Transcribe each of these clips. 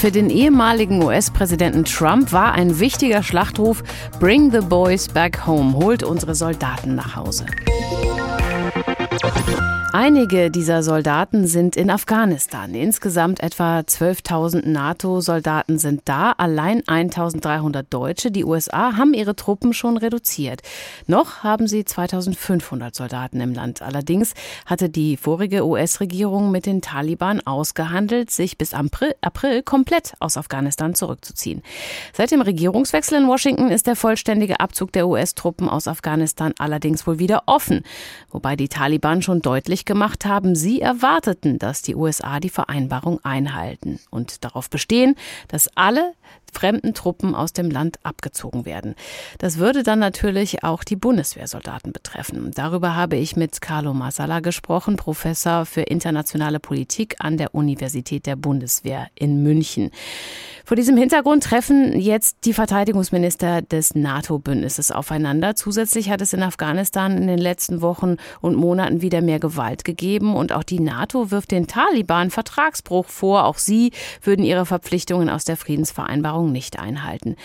Für den ehemaligen US-Präsidenten Trump war ein wichtiger Schlachtruf Bring the boys back home, holt unsere Soldaten nach Hause. Einige dieser Soldaten sind in Afghanistan. Insgesamt etwa 12.000 NATO-Soldaten sind da, allein 1.300 Deutsche. Die USA haben ihre Truppen schon reduziert. Noch haben sie 2.500 Soldaten im Land. Allerdings hatte die vorige US-Regierung mit den Taliban ausgehandelt, sich bis April, komplett aus Afghanistan zurückzuziehen. Seit dem Regierungswechsel in Washington ist der vollständige Abzug der US-Truppen aus Afghanistan allerdings wohl wieder offen, wobei die Taliban schon deutlich deutlich gemacht haben, sie erwarteten, dass die USA die Vereinbarung einhalten und darauf bestehen, dass alle fremden Truppen aus dem Land abgezogen werden. Das würde dann natürlich auch die Bundeswehrsoldaten betreffen. Darüber habe ich mit Carlo Masala gesprochen, Professor für internationale Politik an der Universität der Bundeswehr in München. Vor diesem Hintergrund treffen jetzt die Verteidigungsminister des NATO-Bündnisses aufeinander. Zusätzlich hat es in Afghanistan in den letzten Wochen und Monaten wieder mehr Gewalt gegeben und auch die NATO wirft den Taliban Vertragsbruch vor. Auch sie würden ihre Verpflichtungen aus der Friedensvereinbarung nicht einhalten.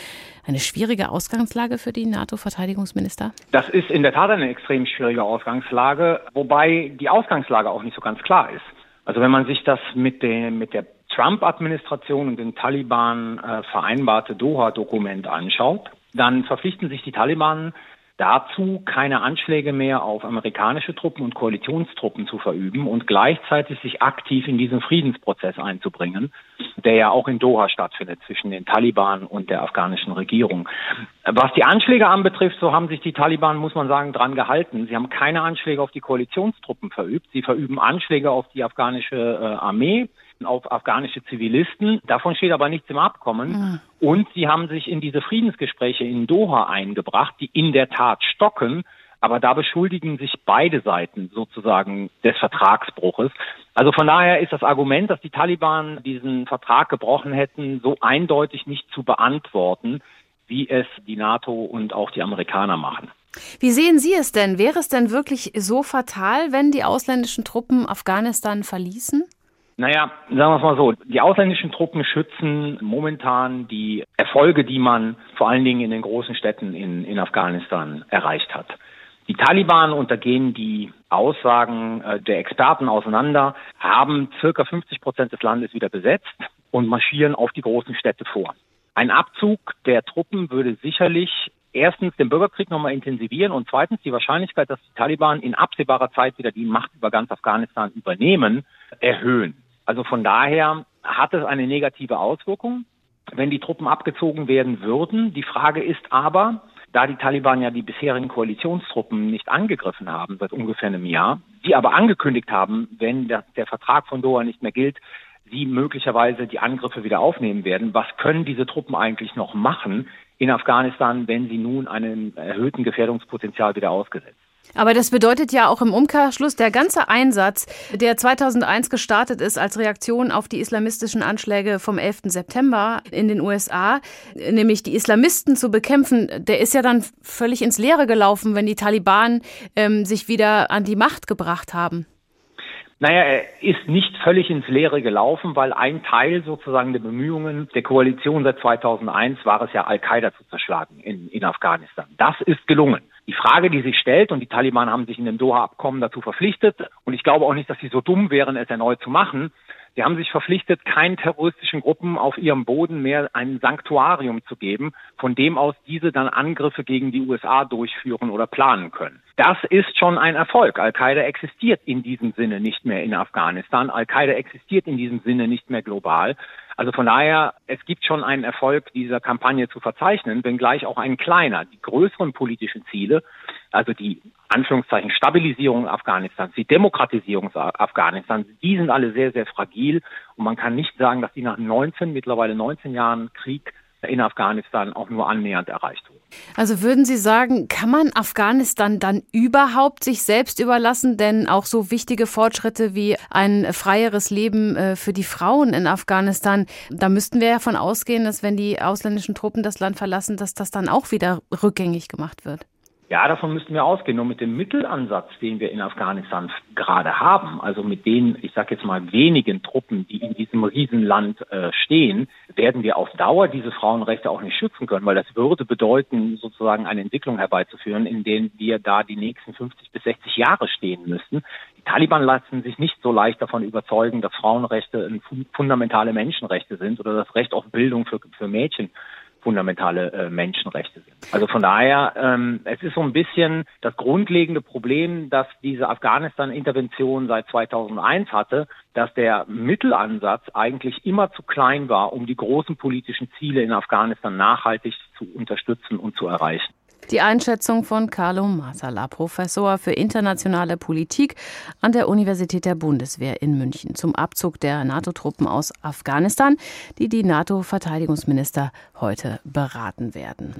Eine schwierige Ausgangslage für die NATO-Verteidigungsminister? Das ist in der Tat eine extrem schwierige Ausgangslage, wobei die Ausgangslage auch nicht so ganz klar ist. Also wenn man sich das mit, dem, mit der Trump-Administration und den Taliban äh, vereinbarte Doha-Dokument anschaut, dann verpflichten sich die Taliban dazu, keine Anschläge mehr auf amerikanische Truppen und Koalitionstruppen zu verüben und gleichzeitig sich aktiv in diesen Friedensprozess einzubringen, der ja auch in Doha stattfindet zwischen den Taliban und der afghanischen Regierung. Was die Anschläge anbetrifft, so haben sich die Taliban, muss man sagen, dran gehalten. Sie haben keine Anschläge auf die Koalitionstruppen verübt. Sie verüben Anschläge auf die afghanische äh, Armee auf afghanische Zivilisten. Davon steht aber nichts im Abkommen. Mhm. Und sie haben sich in diese Friedensgespräche in Doha eingebracht, die in der Tat stocken. Aber da beschuldigen sich beide Seiten sozusagen des Vertragsbruches. Also von daher ist das Argument, dass die Taliban diesen Vertrag gebrochen hätten, so eindeutig nicht zu beantworten, wie es die NATO und auch die Amerikaner machen. Wie sehen Sie es denn? Wäre es denn wirklich so fatal, wenn die ausländischen Truppen Afghanistan verließen? Naja, sagen wir es mal so, die ausländischen Truppen schützen momentan die Erfolge, die man vor allen Dingen in den großen Städten in, in Afghanistan erreicht hat. Die Taliban untergehen die Aussagen äh, der Experten auseinander, haben circa 50 Prozent des Landes wieder besetzt und marschieren auf die großen Städte vor. Ein Abzug der Truppen würde sicherlich erstens den Bürgerkrieg nochmal intensivieren und zweitens die Wahrscheinlichkeit, dass die Taliban in absehbarer Zeit wieder die Macht über ganz Afghanistan übernehmen, erhöhen. Also von daher hat es eine negative Auswirkung, wenn die Truppen abgezogen werden würden. Die Frage ist aber, da die Taliban ja die bisherigen Koalitionstruppen nicht angegriffen haben seit ungefähr einem Jahr, die aber angekündigt haben, wenn der, der Vertrag von Doha nicht mehr gilt, sie möglicherweise die Angriffe wieder aufnehmen werden. Was können diese Truppen eigentlich noch machen in Afghanistan, wenn sie nun einem erhöhten Gefährdungspotenzial wieder ausgesetzt aber das bedeutet ja auch im Umkehrschluss, der ganze Einsatz, der 2001 gestartet ist als Reaktion auf die islamistischen Anschläge vom 11. September in den USA, nämlich die Islamisten zu bekämpfen, der ist ja dann völlig ins Leere gelaufen, wenn die Taliban ähm, sich wieder an die Macht gebracht haben. Naja, er ist nicht völlig ins Leere gelaufen, weil ein Teil sozusagen der Bemühungen der Koalition seit 2001 war es ja, Al-Qaida zu zerschlagen in, in Afghanistan. Das ist gelungen. Die Frage, die sich stellt, und die Taliban haben sich in dem Doha-Abkommen dazu verpflichtet, und ich glaube auch nicht, dass sie so dumm wären, es erneut zu machen, Sie haben sich verpflichtet, keinen terroristischen Gruppen auf ihrem Boden mehr ein Sanktuarium zu geben, von dem aus diese dann Angriffe gegen die USA durchführen oder planen können. Das ist schon ein Erfolg. Al-Qaida existiert in diesem Sinne nicht mehr in Afghanistan. Al-Qaida existiert in diesem Sinne nicht mehr global. Also von daher, es gibt schon einen Erfolg dieser Kampagne zu verzeichnen, wenngleich auch ein kleiner. Die größeren politischen Ziele, also die Anführungszeichen Stabilisierung Afghanistans, die Demokratisierung Afghanistans, die sind alle sehr, sehr fragil und man kann nicht sagen, dass die nach 19, mittlerweile 19 Jahren Krieg in Afghanistan auch nur annähernd erreicht wurden. Also würden Sie sagen, kann man Afghanistan dann überhaupt sich selbst überlassen? Denn auch so wichtige Fortschritte wie ein freieres Leben äh, für die Frauen in Afghanistan, da müssten wir ja von ausgehen, dass wenn die ausländischen Truppen das Land verlassen, dass das dann auch wieder rückgängig gemacht wird. Ja, davon müssten wir ausgehen. Nur mit dem Mittelansatz, den wir in Afghanistan gerade haben, also mit den, ich sage jetzt mal, wenigen Truppen, die in diesem Riesenland äh, stehen, werden wir auf Dauer diese Frauenrechte auch nicht schützen können, weil das würde bedeuten, sozusagen eine Entwicklung herbeizuführen, in denen wir da die nächsten 50 bis 60 Jahre stehen müssten. Die Taliban lassen sich nicht so leicht davon überzeugen, dass Frauenrechte fundamentale Menschenrechte sind oder das Recht auf Bildung für, für Mädchen fundamentale äh, Menschenrechte sind. Also von daher, ähm, es ist so ein bisschen das grundlegende Problem, dass diese Afghanistan-Intervention seit 2001 hatte, dass der Mittelansatz eigentlich immer zu klein war, um die großen politischen Ziele in Afghanistan nachhaltig zu unterstützen und zu erreichen. Die Einschätzung von Carlo Masala, Professor für internationale Politik an der Universität der Bundeswehr in München zum Abzug der NATO-Truppen aus Afghanistan, die die NATO-Verteidigungsminister heute beraten werden.